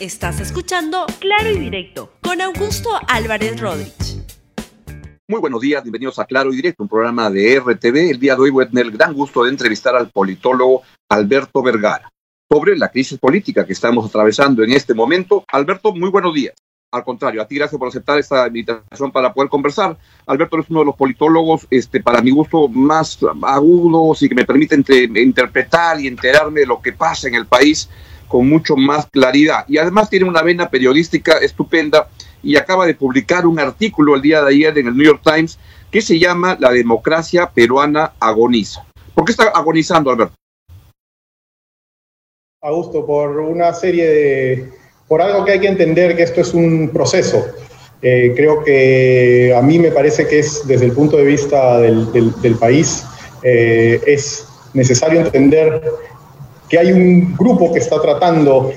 Estás escuchando Claro y Directo con Augusto Álvarez Rodríguez. Muy buenos días, bienvenidos a Claro y Directo, un programa de RTV. El día de hoy voy a tener el gran gusto de entrevistar al politólogo Alberto Vergara sobre la crisis política que estamos atravesando en este momento. Alberto, muy buenos días. Al contrario, a ti gracias por aceptar esta invitación para poder conversar. Alberto es uno de los politólogos, este, para mi gusto, más agudos y que me permite interpretar y enterarme de lo que pasa en el país con mucho más claridad. Y además tiene una vena periodística estupenda y acaba de publicar un artículo el día de ayer en el New York Times que se llama La democracia peruana agoniza. ¿Por qué está agonizando, Alberto? Augusto, por una serie de por algo que hay que entender que esto es un proceso. Eh, creo que a mí me parece que es desde el punto de vista del, país, eh, es necesario entender que hay un grupo que está tratando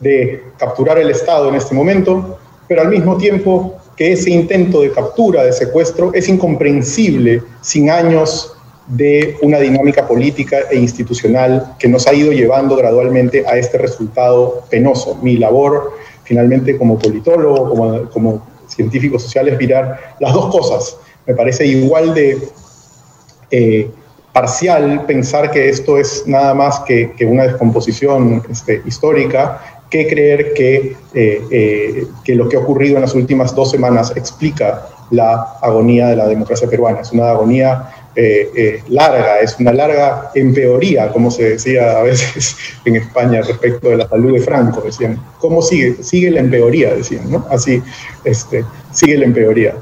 de capturar el Estado en este momento, pero al mismo tiempo que ese intento de captura, de secuestro, es incomprensible sin años de una dinámica política e institucional que nos ha ido llevando gradualmente a este resultado penoso. Mi labor, finalmente, como politólogo, como, científico social, es mirar las dos cosas. Me parece igual de eh, parcial pensar que esto es nada más que, una descomposición este, histórica que creer que, eh, eh, que lo que ha ocurrido en las últimas dos semanas explica la agonía de la democracia peruana. Es una agonía eh, larga, es una larga empeoría, como se decía a veces en España respecto de la salud de Franco, decían, ¿cómo sigue? Sigue la empeoría, decían, ¿no? Así, este, sigue la empeoría.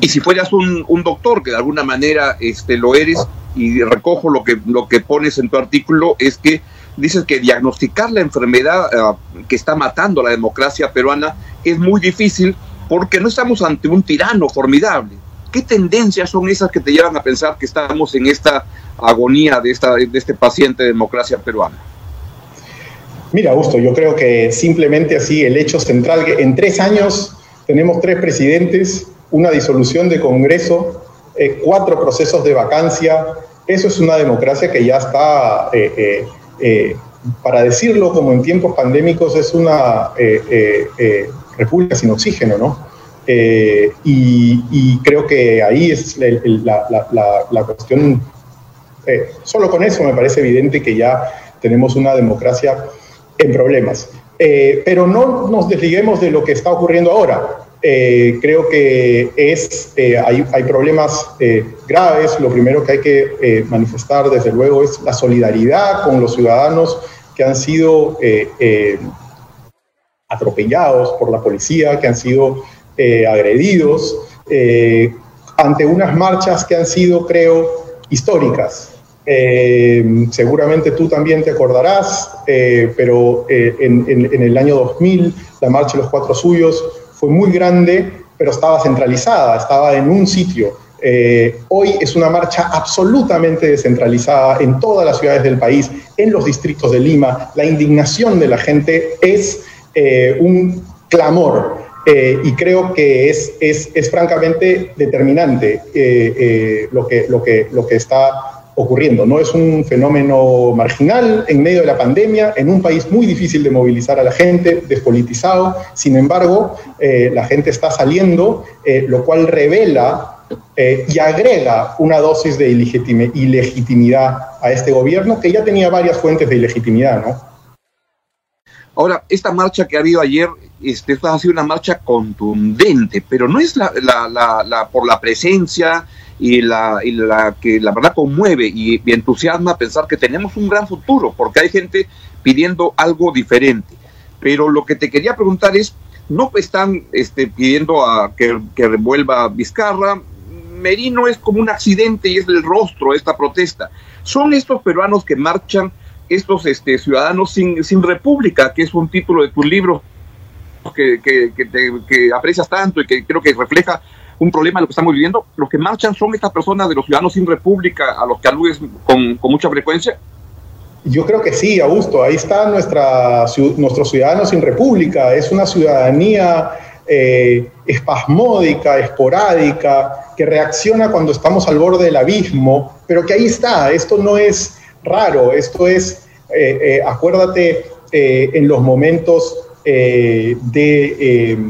Y si fueras un, doctor, que de alguna manera este, lo eres, y recojo lo que, lo que pones en tu artículo, es que dices que diagnosticar la enfermedad eh, que está matando a la democracia peruana es muy difícil porque no estamos ante un tirano formidable, ¿Qué tendencias son esas que te llevan a pensar que estamos en esta agonía de, esta, de este paciente de democracia peruana? Mira, Augusto, yo creo que simplemente así el hecho central, que en tres años tenemos tres presidentes, una disolución de Congreso, eh, cuatro procesos de vacancia, eso es una democracia que ya está, eh, eh, para decirlo como en tiempos pandémicos, es una república sin oxígeno, ¿no? Eh, y, creo que ahí es la, cuestión. Eh, solo con eso me parece evidente que ya tenemos una democracia en problemas. Eh, pero no nos desliguemos de lo que está ocurriendo ahora. Creo que es, hay, hay, problemas graves. Lo primero que hay que manifestar, desde luego, es la solidaridad con los ciudadanos que han sido atropellados por la policía, que han sido eh, agredidos, eh, ante unas marchas que han sido, creo, históricas. Eh, seguramente tú también te acordarás, pero en, el año 2000 la marcha de los cuatro suyos fue muy grande, pero estaba centralizada, estaba en un sitio. hoy es una marcha absolutamente descentralizada en todas las ciudades del país, en los distritos de Lima. La indignación de la gente es un clamor. Eh, y creo que es, es, es francamente determinante eh, eh, lo, que, lo, que, lo que está ocurriendo. No es un fenómeno marginal en medio de la pandemia, en un país muy difícil de movilizar a la gente, despolitizado. Sin embargo, la gente está saliendo, lo cual revela y agrega una dosis de ilegitimidad a este gobierno que ya tenía varias fuentes de ilegitimidad, ¿no? Ahora, esta marcha que ha habido ayer, este, ha sido una marcha contundente, pero no es la, la, por la presencia y la, y la que la verdad conmueve y, entusiasma pensar que tenemos un gran futuro, porque hay gente pidiendo algo diferente. Pero lo que te quería preguntar es, no están este, pidiendo a que, que revuelva Vizcarra, Merino es como un accidente y es el rostro de esta protesta. Son estos peruanos que marchan estos este, ciudadanos sin, sin república, que es un título de tu libro que, que, aprecias tanto y que creo que refleja un problema de lo que estamos viviendo, los que marchan son estas personas de los ciudadanos sin república a los que aludes con, mucha frecuencia. Yo creo que sí, Augusto, ahí está nuestra, nuestro ciudadano sin república, es una ciudadanía eh, espasmódica, esporádica, que reacciona cuando estamos al borde del abismo, pero que ahí está, esto no es raro, esto es, eh, eh, acuérdate, en los momentos de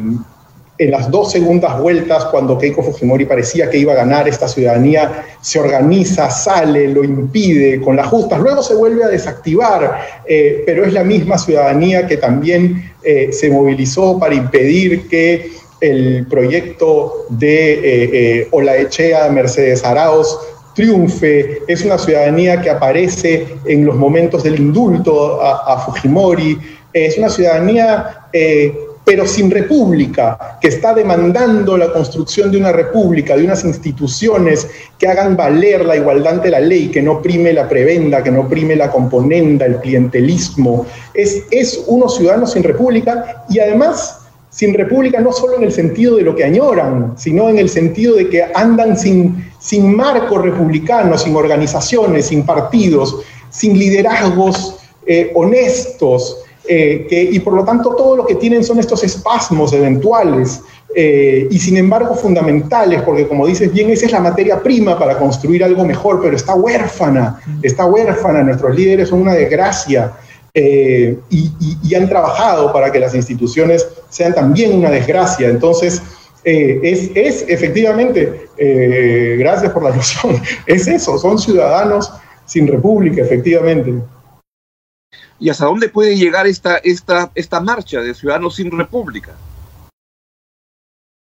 en las dos segundas vueltas, cuando Keiko Fujimori parecía que iba a ganar, esta ciudadanía se organiza, sale, lo impide con las justas, luego se vuelve a desactivar, eh, pero es la misma ciudadanía que también eh, se movilizó para impedir que el proyecto de eh, Olaechea Mercedes Arauz triunfe, es una ciudadanía que aparece en los momentos del indulto a Fujimori, es una ciudadanía pero sin república, que está demandando la construcción de una república, de unas instituciones que hagan valer la igualdad ante la ley, que no prime la prebenda, que no prime la componenda, el clientelismo. Es, es unos ciudadanos sin república y además sin república no solo en el sentido de lo que añoran, sino en el sentido de que andan sin, sin marco republicano, sin organizaciones, sin partidos, sin liderazgos eh, honestos, eh, que, y por lo tanto todo lo que tienen son estos espasmos eventuales eh, y sin embargo fundamentales, porque como dices bien, esa es la materia prima para construir algo mejor, pero está huérfana, está huérfana, nuestros líderes son una desgracia. Eh, y, y, han trabajado para que las instituciones sean también una desgracia. Entonces, es, es, efectivamente, gracias por la alusión, es eso, son ciudadanos sin república, efectivamente y hasta dónde puede llegar esta, esta, esta marcha de Ciudadanos sin República.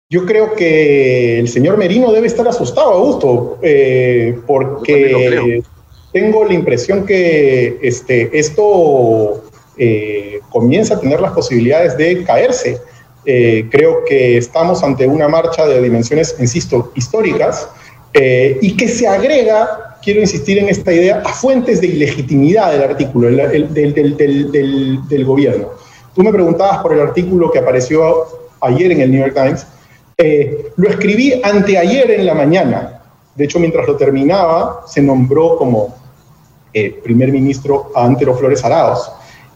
Yo creo que el señor Merino debe estar asustado, Augusto, eh, porque tengo la impresión que este, esto eh, comienza a tener las posibilidades de caerse. Eh, creo que estamos ante una marcha de dimensiones, insisto, históricas, y que se agrega quiero insistir en esta idea, a fuentes de ilegitimidad del artículo, del, gobierno. Tú me preguntabas por el artículo que apareció ayer en el New York Times. Eh, lo escribí anteayer en la mañana. De hecho, mientras lo terminaba, se nombró como eh, primer ministro a Antero Flores Araos.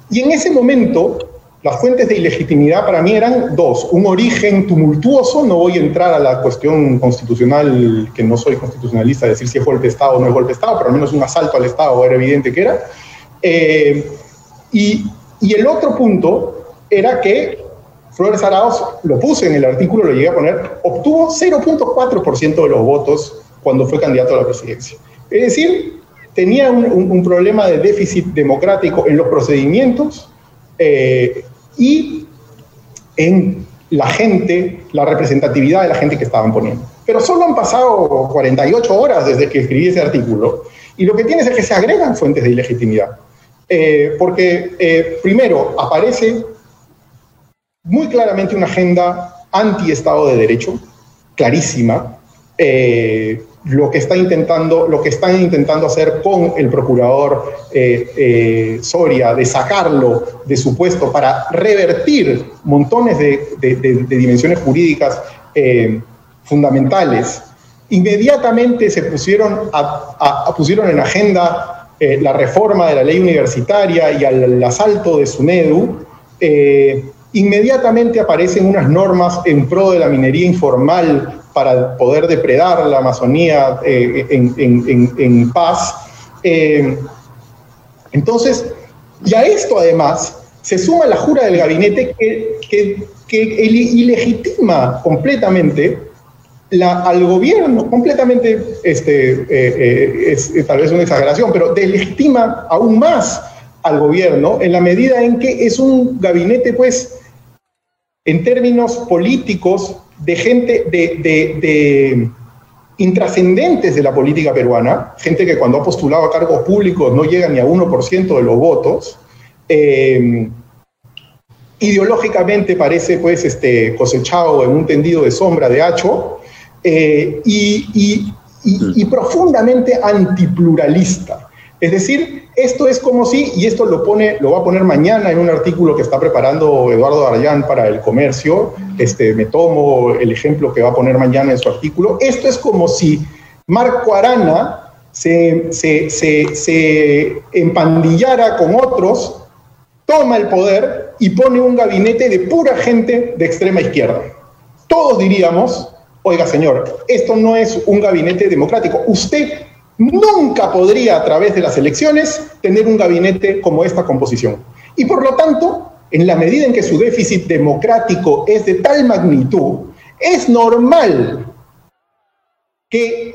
Y en ese momento, las fuentes de ilegitimidad para mí eran dos. Un origen tumultuoso, no voy a entrar a la cuestión constitucional, que no soy constitucionalista, decir si es golpe de Estado o no es golpe de Estado, pero al menos un asalto al Estado era evidente que era. Eh, y, y, el otro punto era que Flores Arauz, lo puse en el artículo, lo llegué a poner, obtuvo 0.4% de los votos cuando fue candidato a la presidencia. Es decir, tenía un, un, problema de déficit democrático en los procedimientos, eh, y en la gente, la representatividad de la gente que estaban poniendo. Pero solo han pasado 48 horas desde que escribí ese artículo y lo que tienes es que se agregan fuentes de ilegitimidad. Eh, porque, eh, primero, aparece muy claramente una agenda anti-Estado de Derecho, clarísima, eh, lo que, está intentando, lo que están intentando hacer con el procurador eh, eh, Soria, de sacarlo de su puesto para revertir montones de, dimensiones jurídicas eh, fundamentales, inmediatamente se pusieron, a, en agenda la reforma de la ley universitaria y al, asalto de SUNEDU, inmediatamente aparecen unas normas en pro de la minería informal para poder depredar la Amazonía eh, en, paz. Eh, entonces, y a esto además se suma la jura del gabinete que, ilegitima completamente al gobierno, completamente, este, eh, es, tal vez una exageración, pero deslegitima aún más al gobierno en la medida en que es un gabinete, pues, en términos políticos, de gente, de, intrascendentes de la política peruana, gente que cuando ha postulado a cargos públicos no llega ni a 1% de los votos, eh, ideológicamente parece pues este, cosechado en un tendido de sombra de hacho, eh, y, y, profundamente antipluralista. Es decir, esto es como si, y esto lo, pone, lo va a poner mañana en un artículo que está preparando Eduardo Arayán para el comercio, este, me tomo el ejemplo que va a poner mañana en su artículo, esto es como si Marco Arana se, se, se, se empandillara con otros, toma el poder y pone un gabinete de pura gente de extrema izquierda. Todos diríamos, oiga señor, esto no es un gabinete democrático. Usted nunca podría a través de las elecciones tener un gabinete como esta composición. Y por lo tanto, en la medida en que su déficit democrático es de tal magnitud, es normal que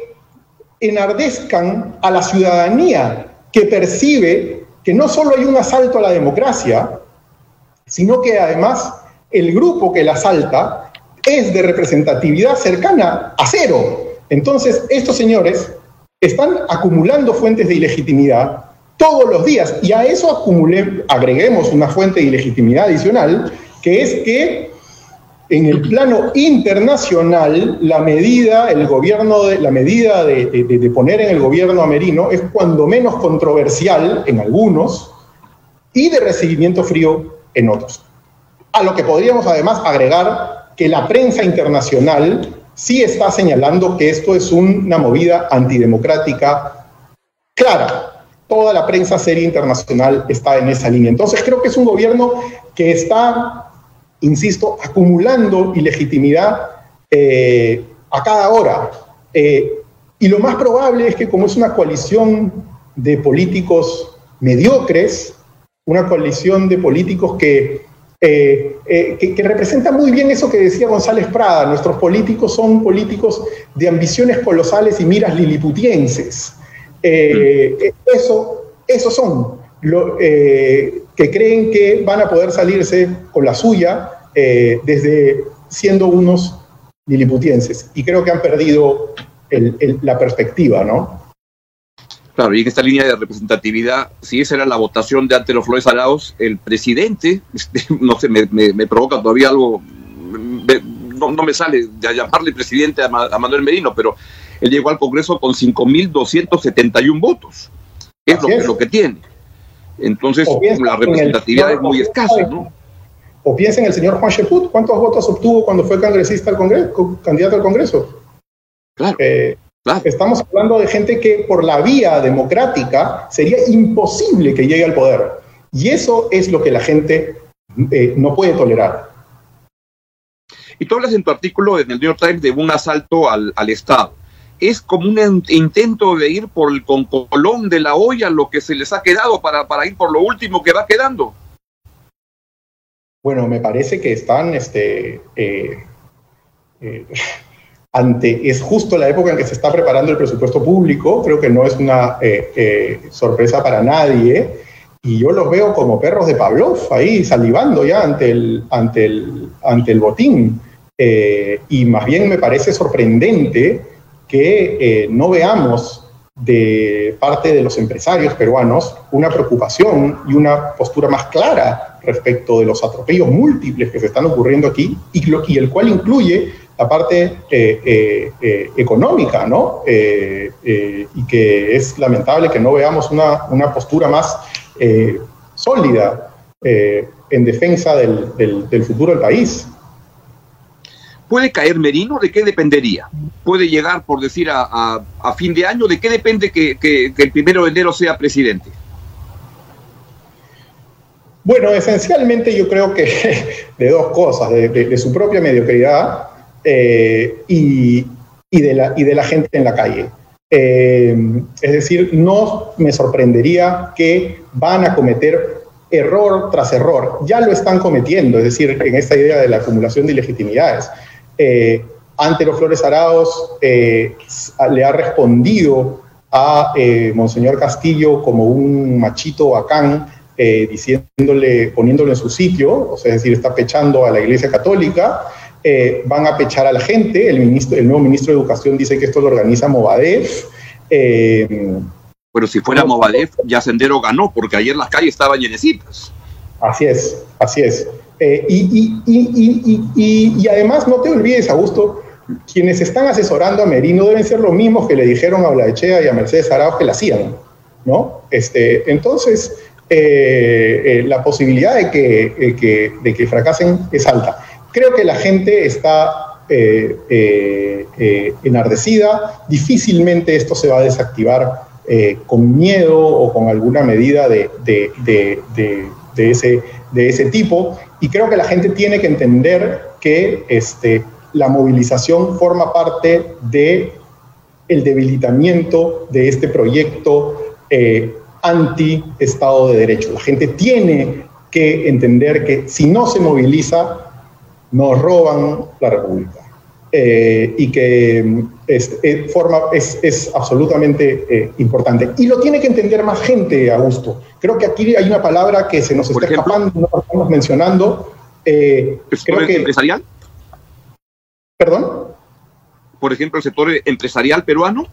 enardezcan a la ciudadanía que percibe que no solo hay un asalto a la democracia, sino que además el grupo que la asalta es de representatividad cercana a cero. Entonces, estos señores están acumulando fuentes de ilegitimidad todos los días y a eso agreguemos una fuente de ilegitimidad adicional, que es que en el plano internacional, la medida, el gobierno de, la medida de, poner en el gobierno amerino es cuando menos controversial en algunos y de recibimiento frío en otros. A lo que podríamos además agregar que la prensa internacional sí está señalando que esto es una movida antidemocrática clara. Toda la prensa seria internacional está en esa línea. Entonces creo que es un gobierno que está insisto, acumulando ilegitimidad eh, a cada hora. Eh, y lo más probable es que como es una coalición de políticos mediocres, una coalición de políticos que, eh, que, representa muy bien eso que decía González Prada, nuestros políticos son políticos de ambiciones colosales y miras liliputienses. eso, esos son lo, que creen que van a poder salirse con la suya eh, desde siendo unos liliputienses. Y creo que han perdido la perspectiva, ¿no? Claro, y en esta línea de representatividad, si esa era la votación de ante los Flores Arauz, el presidente, este, no sé, me, provoca todavía algo, no, me sale de llamarle presidente a, Manuel Merino, pero él llegó al Congreso con 5.271 votos. Es, es. lo que tiene. Entonces, la representatividad es muy escasa, ¿no? O piensen en el señor Juan Sheput, ¿cuántos votos obtuvo cuando fue congresista al Congreso, candidato al Congreso? Eh, claro, Estamos hablando de gente que por la vía democrática sería imposible que llegue al poder. Y eso es lo que la gente eh, no puede tolerar. Y tú hablas en tu artículo en el New York Times de un asalto al, al Estado es como un intento de ir por el concolón de la olla, lo que se les ha quedado para, para ir por lo último que va quedando. Bueno, me parece que están este, eh, eh, ante, es justo la época en que se está preparando el presupuesto público, creo que no es una eh, sorpresa para nadie, y yo los veo como perros de Pavlov ahí salivando ya ante el, ante el, ante el botín. y más bien me parece sorprendente que eh, no veamos de parte de los empresarios peruanos una preocupación y una postura más clara respecto de los atropellos múltiples que se están ocurriendo aquí y el cual incluye la parte eh, eh, económica, ¿no? y que es lamentable que no veamos una, una postura más sólida en defensa del, del, del futuro del país. ¿Puede caer Merino? ¿De qué dependería? ¿Puede llegar, por decir, a, fin de año? ¿De qué depende que, el primero de enero sea presidente? Bueno, esencialmente yo creo que de dos cosas, de, su propia mediocridad eh, y, de la, y de la gente en la calle. Eh, es decir, no me sorprendería que van a cometer error tras error. Ya lo están cometiendo, es decir, en esta idea de la acumulación de ilegitimidades. Eh, ante los Flores Araos eh, le ha respondido a eh, Monseñor Castillo como un machito bacán, diciéndole, poniéndolo en su sitio, o sea, es decir, está pechando a la Iglesia Católica, van a pechar a la gente, el, ministro, el nuevo ministro de Educación dice que esto lo organiza Movadef. Pero si fuera Movadef, ya Sendero ganó, porque ayer las calles estaban llenecitas. Así es, así es. Eh, y, además, no te olvides, Augusto, quienes están asesorando a Merino deben ser los mismos que le dijeron a Blaechea y a Mercedes Arauz que la hacían, ¿no? Este, entonces, eh, eh, la posibilidad de que, de que fracasen es alta. Creo que la gente está enardecida, difícilmente esto se va a desactivar con miedo o con alguna medida de, ese, de ese tipo. Y creo que la gente tiene que entender que este, la movilización forma parte de el debilitamiento de este proyecto eh, anti-Estado de Derecho. La gente tiene que entender que si no se moviliza, nos roban la República. Eh, y que es, eh, forma, es, es absolutamente eh, importante. Y lo tiene que entender más gente, Augusto. Creo que aquí hay una palabra que se nos está escapando, no la estamos mencionando. creo que, empresarial? ¿Perdón? Por ejemplo, el sector empresarial peruano.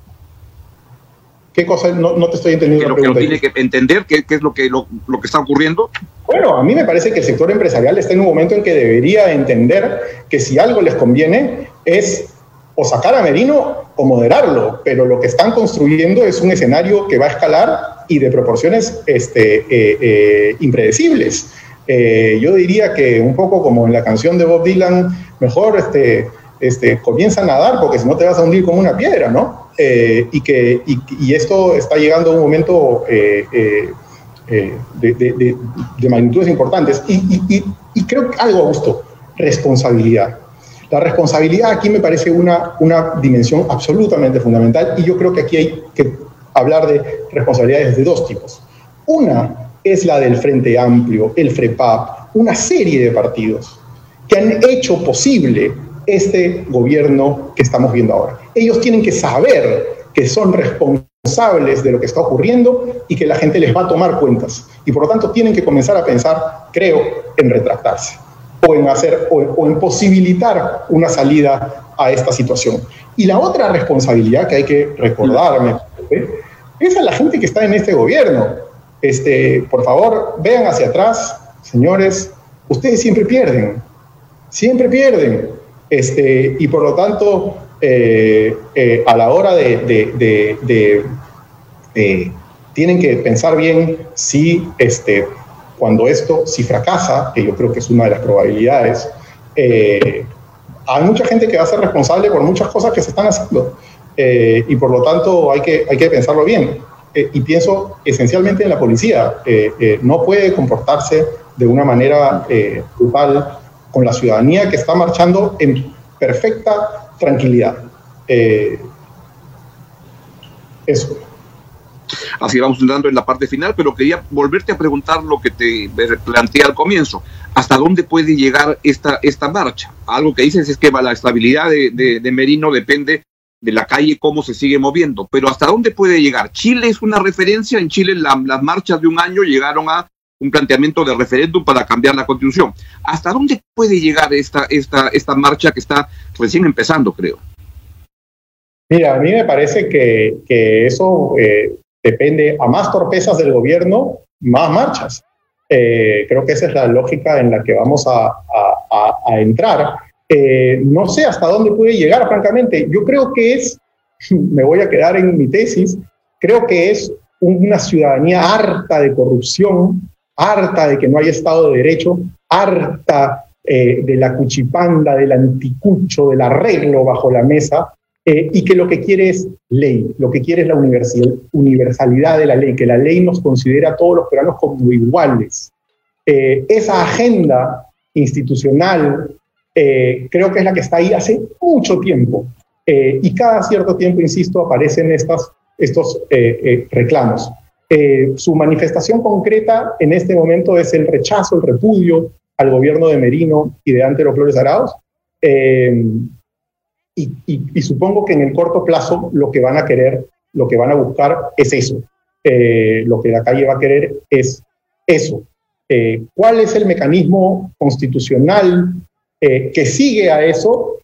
¿Qué cosa? No, no te estoy entendiendo. Que lo que tiene que entender qué, qué es lo que, lo, lo, que está ocurriendo. Bueno, a mí me parece que el sector empresarial está en un momento en que debería entender que si algo les conviene es o sacar a Merino o moderarlo, pero lo que están construyendo es un escenario que va a escalar y de proporciones este, eh, eh, impredecibles. Eh, yo diría que un poco como en la canción de Bob Dylan, mejor este, este, comienza a nadar porque si no te vas a hundir como una piedra, ¿no? Y que y, esto está llegando a un momento de, de, magnitudes importantes. Y, y creo que algo, Augusto, responsabilidad. La responsabilidad aquí me parece una, una dimensión absolutamente fundamental y yo creo que aquí hay que hablar de responsabilidades de dos tipos. Una es la del Frente Amplio, el FREPAP, una serie de partidos que han hecho posible este gobierno que estamos viendo ahora. Ellos tienen que saber que son responsables de lo que está ocurriendo y que la gente les va a tomar cuentas. Y por lo tanto tienen que comenzar a pensar, creo, en retractarse o en hacer o, en posibilitar una salida a esta situación. Y la otra responsabilidad que hay que recordarme es a la gente que está en este gobierno. Este, por favor, vean hacia atrás, señores, ustedes siempre pierden, siempre pierden. Este, y por lo tanto, eh, eh, a la hora de, tienen que pensar bien si este, cuando esto, si fracasa, que yo creo que es una de las probabilidades, eh, hay mucha gente que va a ser responsable por muchas cosas que se están haciendo. Y por lo tanto hay que, hay que pensarlo bien. Y pienso esencialmente en la policía. no puede comportarse de una manera brutal con la ciudadanía que está marchando en perfecta tranquilidad. eso. Así vamos entrando en la parte final, pero quería volverte a preguntar lo que te planteé al comienzo. ¿Hasta dónde puede llegar esta, esta marcha? Algo que dices es que la estabilidad de, de, Merino depende de la calle, cómo se sigue moviendo, pero ¿hasta dónde puede llegar? Chile es una referencia, en Chile las marchas de un año llegaron a un planteamiento de referéndum para cambiar la constitución. ¿Hasta dónde puede llegar esta, esta, esta marcha que está recién empezando, creo? Mira, a mí me parece que, que eso eh, depende a más torpezas del gobierno, más marchas. Eh, creo que esa es la lógica en la que vamos a, entrar. Eh, no sé hasta dónde puede llegar, francamente. Yo creo que es, me voy a quedar en mi tesis, creo que es una ciudadanía harta de corrupción, harta de que no haya Estado de Derecho, harta eh, de la cuchipanda, del anticucho, del arreglo bajo la mesa, eh, y que lo que quiere es ley, lo que quiere es la universalidad de la ley, que la ley nos considera a todos los peruanos como iguales. Eh, esa agenda institucional creo que es la que está ahí hace mucho tiempo y cada cierto tiempo, insisto, aparecen estos reclamos. Su manifestación concreta en este momento es el rechazo, el repudio al gobierno de Merino y de Antero Flores Arauz. Y, supongo que en el corto plazo lo que van a querer, lo que van a buscar es eso. Eh, lo que la calle va a querer es eso. Eh, ¿Cuál es el mecanismo constitucional eh, que sigue a eso?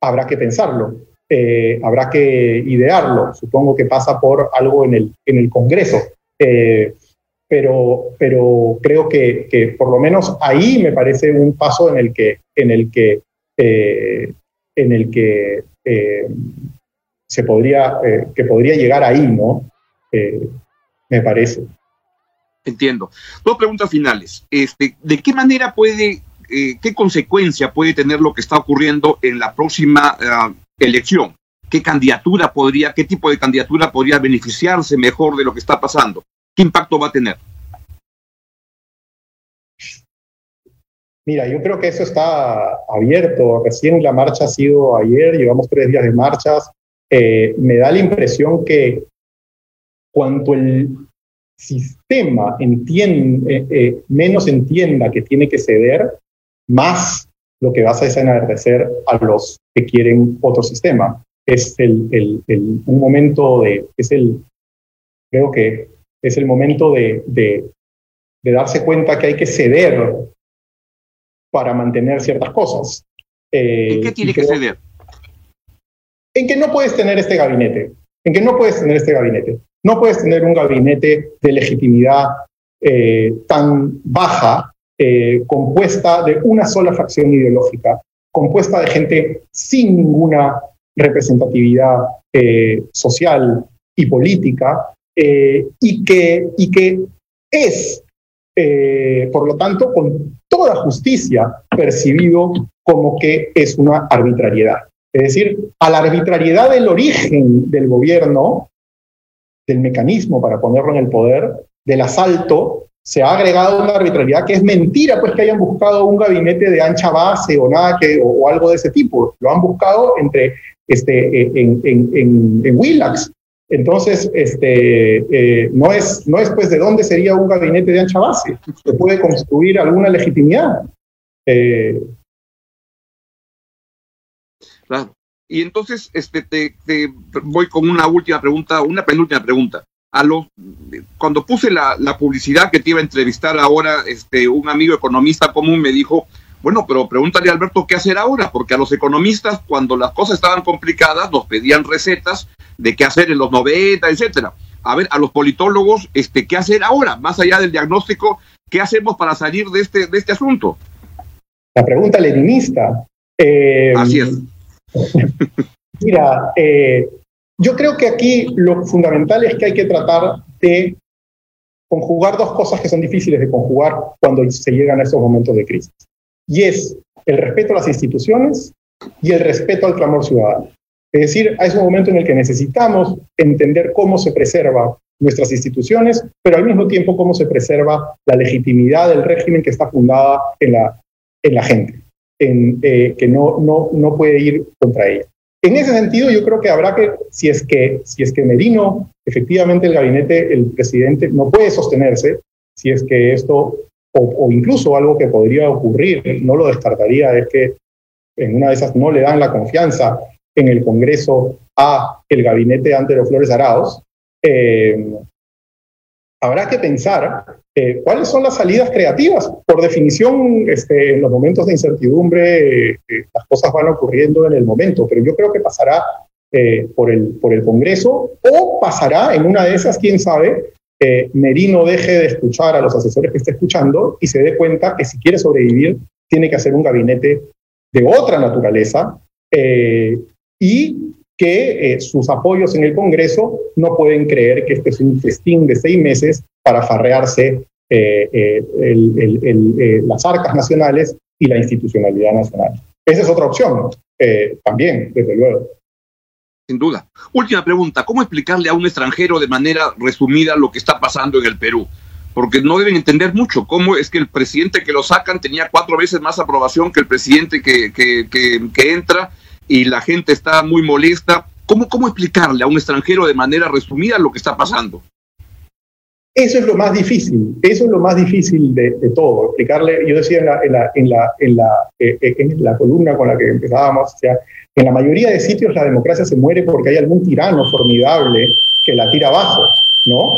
Habrá que pensarlo, habrá que idearlo. Supongo que pasa por algo en el, en el Congreso. pero, pero creo que, por lo menos ahí me parece un paso en el que, en el que en el que eh, se podría, eh, que podría llegar ahí, ¿no? Eh, me parece. Entiendo. Dos preguntas finales. Este, ¿De qué manera puede, qué consecuencia puede tener lo que está ocurriendo en la próxima elección? ¿Qué candidatura podría, qué tipo de candidatura podría beneficiarse mejor de lo que está pasando? ¿Qué impacto va a tener? Mira, yo creo que eso está abierto. Recién la marcha ha sido ayer, llevamos tres días de marchas. Eh, me da la impresión que cuanto el sistema entiende, eh, eh, menos entienda que tiene que ceder, más lo que vas a desenardecer a los que quieren otro sistema. Es el, el, el, un momento de, es el, creo que es el momento de, de, de darse cuenta que hay que ceder para mantener ciertas cosas. Eh, ¿En qué tiene que ceder? En que no puedes tener este gabinete, en que no puedes tener este gabinete. No puedes tener un gabinete de legitimidad eh, tan baja, eh, compuesta de una sola facción ideológica, compuesta de gente sin ninguna representatividad eh, social y política, y, que, y que es, por lo tanto, con toda justicia percibido como que es una arbitrariedad. Es decir, a la arbitrariedad del origen del gobierno, del mecanismo para ponerlo en el poder, del asalto, se ha agregado una arbitrariedad que es mentira, pues que hayan buscado un gabinete de ancha base o nada que, o, algo de ese tipo. Lo han buscado entre, este, en, en, en, en Willax. Entonces, este, eh, no, es, no es pues de dónde sería un gabinete de ancha base. Se puede construir alguna legitimidad. Eh. Y entonces este, te, te, voy con una última pregunta, una penúltima pregunta. A lo, cuando puse la, la, publicidad que te iba a entrevistar ahora, este, un amigo economista común me dijo, bueno, pero pregúntale a Alberto qué hacer ahora, porque a los economistas, cuando las cosas estaban complicadas, nos pedían recetas de qué hacer en los 90, etcétera. A ver, a los politólogos, este, ¿qué hacer ahora? Más allá del diagnóstico, ¿qué hacemos para salir de este, de este asunto? La pregunta leninista. Eh, Así es. Mira, eh, yo creo que aquí lo fundamental es que hay que tratar de conjugar dos cosas que son difíciles de conjugar cuando se llegan a esos momentos de crisis. Y es el respeto a las instituciones y el respeto al clamor ciudadano. Es decir, hay un momento en el que necesitamos entender cómo se preserva nuestras instituciones, pero al mismo tiempo cómo se preserva la legitimidad del régimen que está fundada en la, en la gente en, eh, que no, no, no puede ir contra ella. En ese sentido, yo creo que habrá que, si es que, si es que Merino, efectivamente el gabinete, el presidente, no puede sostenerse, si es que esto, o, incluso algo que podría ocurrir, no lo descartaría, es que en una de esas no le dan la confianza en el Congreso a el gabinete de Antero Flores Arauz, eh, habrá que pensar eh, cuáles son las salidas creativas. Por definición, este, en los momentos de incertidumbre, eh, las cosas van ocurriendo en el momento, pero yo creo que pasará eh, por, el, por el Congreso o pasará en una de esas, quién sabe, Merino deje de escuchar a los asesores que está escuchando y se dé cuenta que si quiere sobrevivir, tiene que hacer un gabinete de otra naturaleza y que eh, sus apoyos en el Congreso no pueden creer que este es un festín de seis meses para farrearse eh, eh, el, las arcas nacionales y la institucionalidad nacional. Esa es otra opción, también, desde luego. Sin duda. Última pregunta, ¿cómo explicarle a un extranjero de manera resumida lo que está pasando en el Perú? Porque no deben entender mucho cómo es que el presidente que lo sacan tenía cuatro veces más aprobación que el presidente que, que entra y la gente está muy molesta. ¿Cómo, ¿Cómo explicarle a un extranjero de manera resumida lo que está pasando? Eso es lo más difícil, eso es lo más difícil de, todo, explicarle, yo decía en la, en la, en la, en la, eh, eh columna con la que empezábamos, o en la mayoría de sitios la democracia se muere porque hay algún tirano formidable que la tira abajo, ¿no?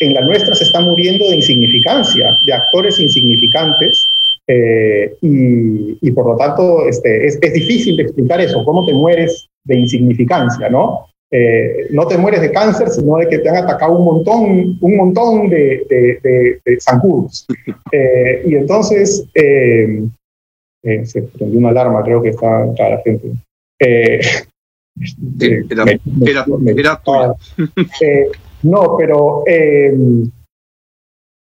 En la nuestra se está muriendo de insignificancia, de actores insignificantes eh, y, y, por lo tanto este, es, es, difícil de explicar eso, cómo te mueres de insignificancia, ¿no? Eh, no te mueres de cáncer, sino de que te han atacado un montón, un montón de, de, de, de zancudos. Eh, y entonces se prendió una alarma, creo que está, está la gente. era, me, era, me, era tuya. no, pero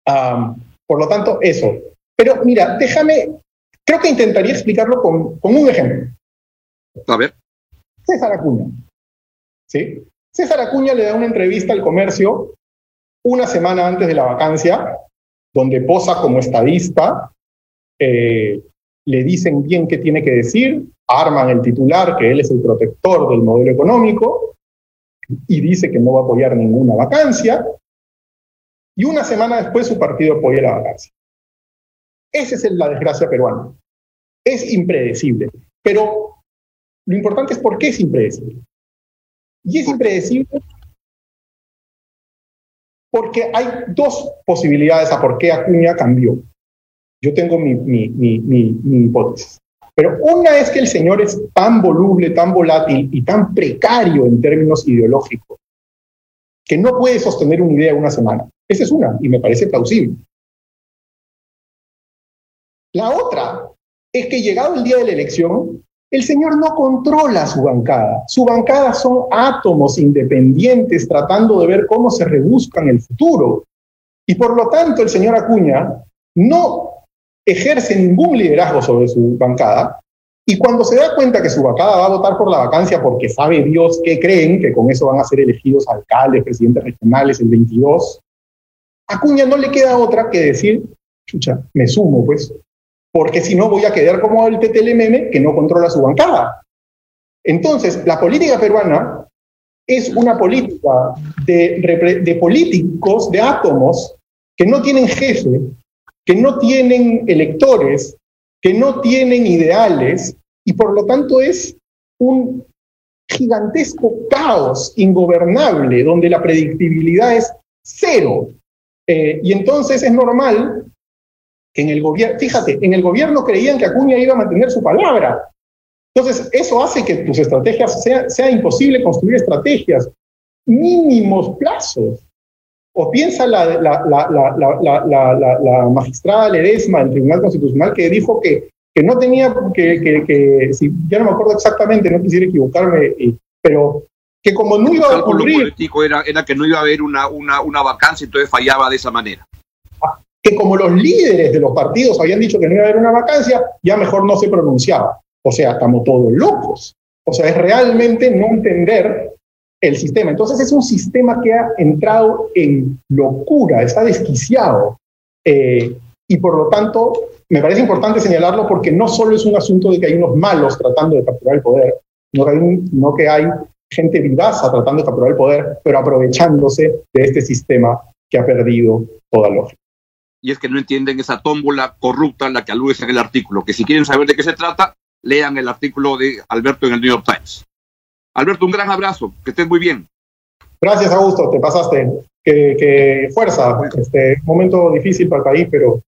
um, por lo tanto, eso. Pero mira, déjame, creo que intentaría explicarlo con, con un ejemplo. A ver. César Acuña. ¿Sí? César Acuña le da una entrevista al comercio una semana antes de la vacancia, donde posa como estadista, eh, le dicen bien qué tiene que decir, arman el titular, que él es el protector del modelo económico, y dice que no va a apoyar ninguna vacancia, y una semana después su partido apoya la vacancia. Esa es la desgracia peruana. Es impredecible, pero lo importante es por qué es impredecible. Y es impredecible porque hay dos posibilidades a por qué Acuña cambió. Yo tengo mi, mi, mi, mi, hipótesis. Pero una es que el señor es tan voluble, tan volátil y tan precario en términos ideológicos que no puede sostener una idea una semana. Esa es una, y me parece plausible. La otra es que llegado el día de la elección, el señor no controla su bancada. Su bancada son átomos independientes tratando de ver cómo se rebuscan el futuro. Y por lo tanto, el señor Acuña no ejerce ningún liderazgo sobre su bancada. Y cuando se da cuenta que su bancada va a votar por la vacancia porque sabe Dios que creen que con eso van a ser elegidos alcaldes, presidentes regionales el 22, Acuña no le queda otra que decir, chucha, me sumo, pues, porque si no voy a quedar como el TTLMM que no controla su bancada. Entonces, la política peruana es una política de, políticos, de átomos, que no tienen jefe, que no tienen electores, que no tienen ideales, y por lo tanto es un gigantesco caos ingobernable, donde la predictibilidad es cero. Eh, y entonces es normal en el gobierno, fíjate, en el gobierno creían que Acuña iba a mantener su palabra. Entonces, eso hace que tus estrategias, sea, sea imposible construir estrategias, mínimos plazos. O piensa la, la, la, la, magistrada Ledesma del Tribunal Constitucional que dijo que, que no tenía, que, que, que si, ya no me acuerdo exactamente, no quisiera equivocarme, pero que como no iba a ocurrir... político era, era que no iba a haber una, una, una vacancia, entonces fallaba de esa manera que como los líderes de los partidos habían dicho que no iba a haber una vacancia, ya mejor no se pronunciaba. O sea, estamos todos locos. O sea, es realmente no entender el sistema. Entonces es un sistema que ha entrado en locura, está desquiciado. Eh, y por lo tanto, me parece importante señalarlo porque no solo es un asunto de que hay unos malos tratando de capturar el poder, hay, sino que hay gente vivaza tratando de capturar el poder, pero aprovechándose de este sistema que ha perdido toda lógica y es que no entienden esa tómbola corrupta a la que aludes en el artículo, que si quieren saber de qué se trata, lean el artículo de Alberto en el New York Times. Alberto, un gran abrazo, que estés muy bien. Gracias, Augusto, te pasaste. Que, fuerza, este momento difícil para el país, pero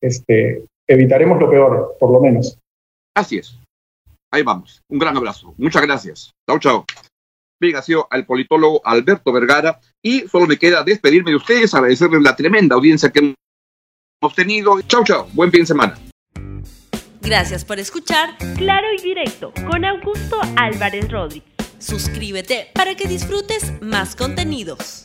este, evitaremos lo peor, por lo menos. Así es. Ahí vamos. Un gran abrazo. Muchas gracias. Chao, chao. Bien, ha sido al politólogo Alberto Vergara y solo me queda despedirme de ustedes, agradecerles la tremenda audiencia que hemos tenido. Chau, chau. Buen fin de semana. Gracias por escuchar Claro y Directo con Augusto Álvarez Rodríguez. Suscríbete para que disfrutes más contenidos.